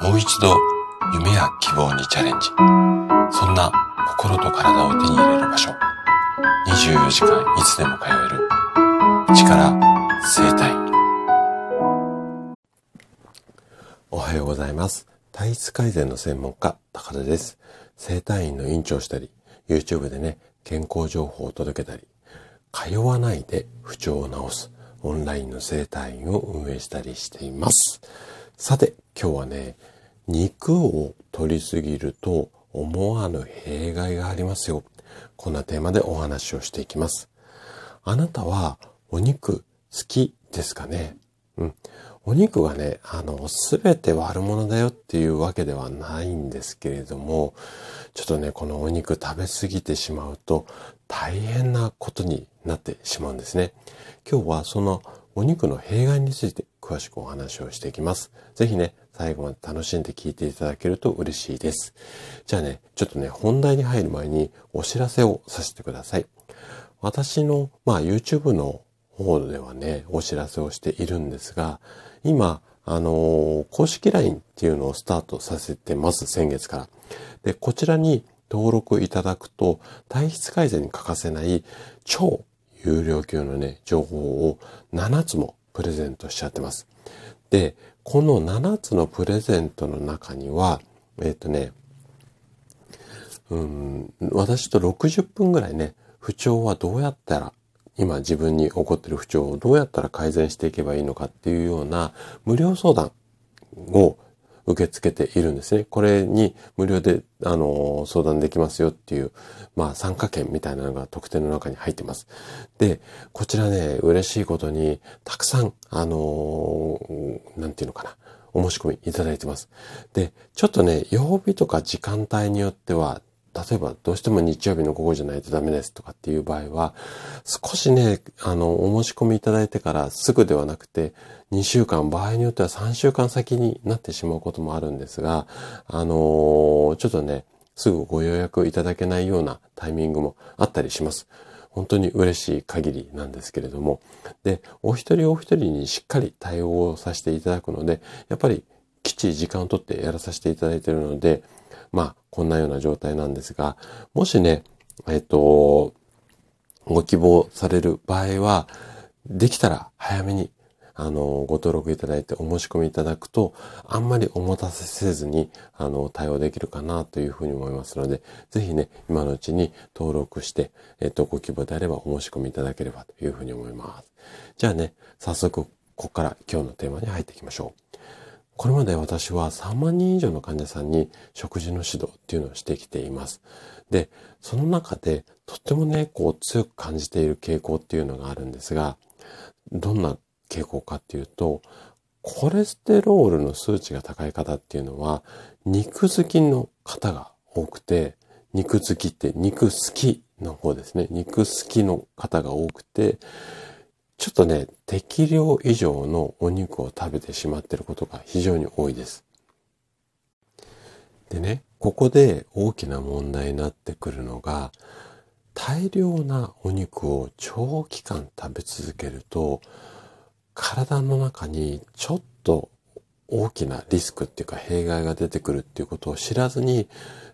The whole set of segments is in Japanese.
もう一度夢や希望にチャレンジ。そんな心と体を手に入れる場所。24時間いつでも通える。力生体。おはようございます。体質改善の専門家、高田です。生体院の院長したり、YouTube でね、健康情報を届けたり、通わないで不調を治すオンラインの生体院を運営したりしています。さて、今日はね、肉を取りすぎると思わぬ弊害がありますよ。こんなテーマでお話をしていきます。あなたはお肉好きですかね？うん。お肉はね、あの、すべて悪者だよっていうわけではないんですけれども、ちょっとね、このお肉食べ過ぎてしまうと大変なことになってしまうんですね。今日はそのお肉の弊害について詳しくお話をしていきます。ぜひね、最後まで楽しんで聞いていただけると嬉しいです。じゃあね、ちょっとね、本題に入る前にお知らせをさせてください。私の、まあ、YouTube の方ではね、お知らせをしているんですが、今、あのー、公式 LINE っていうのをスタートさせてます、先月から。で、こちらに登録いただくと、体質改善に欠かせない超有料級のね、情報を7つもプレゼントしちゃってます。で、この7つのプレゼントの中には、えっ、ー、とね、うん、私と60分ぐらいね、不調はどうやったら、今自分に起こってる不調をどうやったら改善していけばいいのかっていうような無料相談を受け付けているんですね。これに無料で、あの、相談できますよっていう、まあ、参加券みたいなのが特典の中に入ってます。で、こちらね、嬉しいことに、たくさん、あの、なんていうのかな。お申し込みいただいてます。で、ちょっとね、曜日とか時間帯によっては、例えばどうしても日曜日の午後じゃないとダメですとかっていう場合は、少しね、あの、お申し込みいただいてからすぐではなくて、2週間、場合によっては3週間先になってしまうこともあるんですが、あのー、ちょっとね、すぐご予約いただけないようなタイミングもあったりします。本当に嬉しい限りなんですけれども。で、お一人お一人にしっかり対応をさせていただくので、やっぱりきっちり時間をとってやらさせていただいているので、まあ、こんなような状態なんですが、もしね、えっと、ご希望される場合は、できたら早めに、あの、ご登録いただいてお申し込みいただくと、あんまりお待たせせずに、あの、対応できるかなというふうに思いますので、ぜひね、今のうちに登録して、えっと、ご希望であればお申し込みいただければというふうに思います。じゃあね、早速、ここから今日のテーマに入っていきましょう。これまで私は3万人以上の患者さんに食事の指導っていうのをしてきています。で、その中でとってもね、こう強く感じている傾向っていうのがあるんですが、どんな傾向かっていうと、コレステロールの数値が高い方っていうのは、肉好きの方が多くて、肉好きって肉好きの方ですね。肉好きの方が多くて、ちょっとね、適量以上のお肉を食べてしまっていることが非常に多いです。でね、ここで大きな問題になってくるのが、大量なお肉を長期間食べ続けると、体の中にちょっと大きなリスクっていうか弊害が出てくるっていうことを知らずに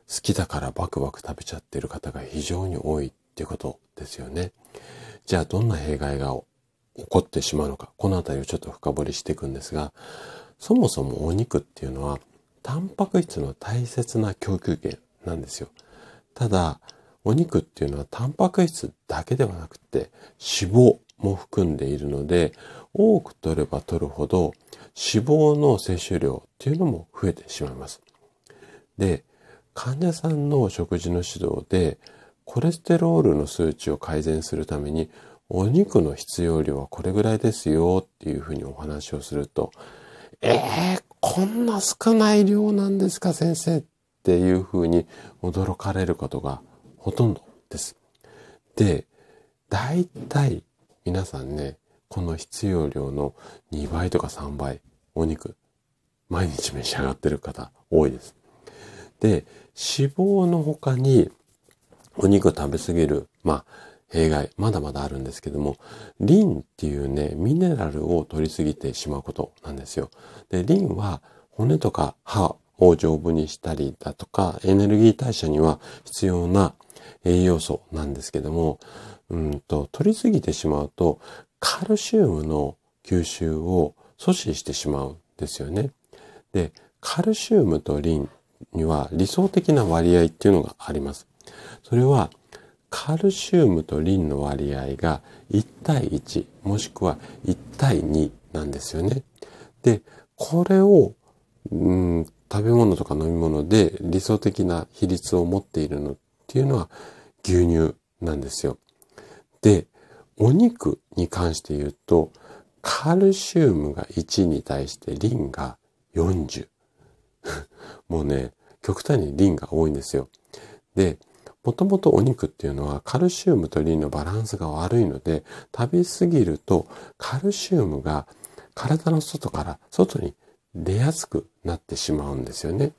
好きだからバクバク食べちゃってる方が非常に多いっていうことですよね。じゃあどんな弊害が起こってしまうのか、このあたりをちょっと深掘りしていくんですが、そもそもお肉っていうのは、タンパク質の大切な供給源なんですよ。ただ、お肉っていうのはタンパク質だけではなくて脂肪も含んでいるので、多く取れば取るほど脂肪の摂取量っていうのも増えてしまいます。で、患者さんの食事の指導でコレステロールの数値を改善するためにお肉の必要量はこれぐらいですよっていうふうにお話をすると、えー、こんな少ない量なんですか先生っていうふうに驚かれることがほとんどです。で、大体皆さんね、この必要量の2倍とか3倍お肉毎日召し上がってる方多いです。で、脂肪の他にお肉食べ過ぎる、まあ弊害、まだまだあるんですけども、リンっていうね、ミネラルを取りすぎてしまうことなんですよ。で、リンは骨とか歯を丈夫にしたりだとか、エネルギー代謝には必要な栄養素なんですけども、うんと、取りすぎてしまうと、カルシウムの吸収を阻止してしまうんですよね。で、カルシウムとリンには理想的な割合っていうのがあります。それは、カルシウムとリンの割合が1対1もしくは1対2なんですよね。で、これを、うん、食べ物とか飲み物で理想的な比率を持っているのっていうのは牛乳なんですよ。で、お肉に関して言うと、カルシウムが1に対してリンが40。もうね、極端にリンが多いんですよ。で、もともとお肉っていうのはカルシウムとリンのバランスが悪いので、食べ過ぎるとカルシウムが体の外から外に出やすくなってしまうんですよね。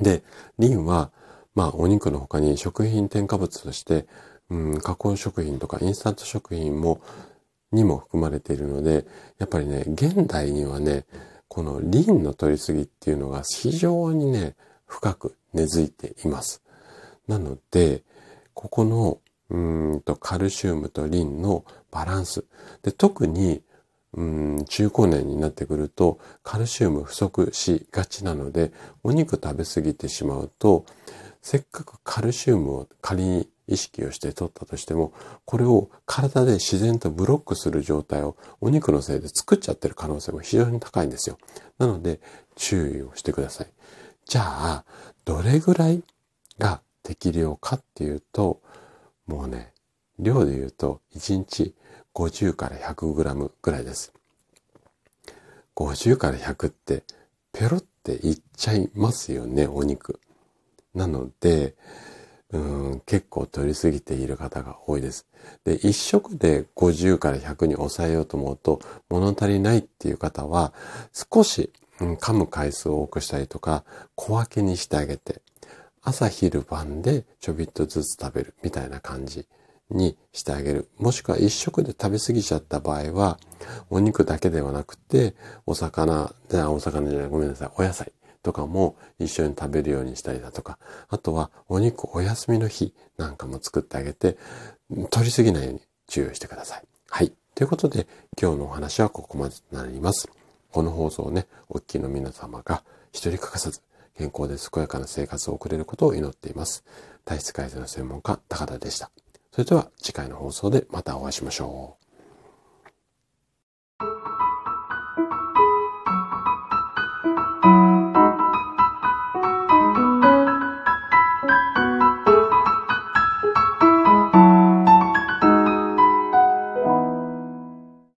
で、リンは、まあお肉の他に食品添加物として、うん、加工食品とかインスタント食品も、にも含まれているので、やっぱりね、現代にはね、このリンの取りすぎっていうのが非常にね、深く根付いています。なので、ここのうんとカルシウムとリンのバランス。で特にうん中高年になってくるとカルシウム不足しがちなのでお肉食べ過ぎてしまうとせっかくカルシウムを仮に意識をして取ったとしてもこれを体で自然とブロックする状態をお肉のせいで作っちゃってる可能性も非常に高いんですよ。なので注意をしてください。じゃあどれぐらいが適量かっていうと、もうね、量で言うと1日50から 100g ぐらいです。50から100ってペロっていっちゃいますよね、お肉。なので、うん結構取りすぎている方が多いです。で、一食で50から100に抑えようと思うと物足りないっていう方は少し、うん、噛む回数を多くしたりとか小分けにしてあげて朝昼晩でちょびっとずつ食べるみたいな感じにしてあげる。もしくは一食で食べ過ぎちゃった場合は、お肉だけではなくて、お魚、じゃあお魚じゃない、ごめんなさい、お野菜とかも一緒に食べるようにしたりだとか、あとはお肉お休みの日なんかも作ってあげて、取りすぎないように注意してください。はい。ということで、今日のお話はここまでとなります。この放送をね、お聞きいの皆様が一人欠かさず健康で健やかな生活を送れることを祈っています。体質改善の専門家、高田でした。それでは次回の放送でまたお会いしましょう。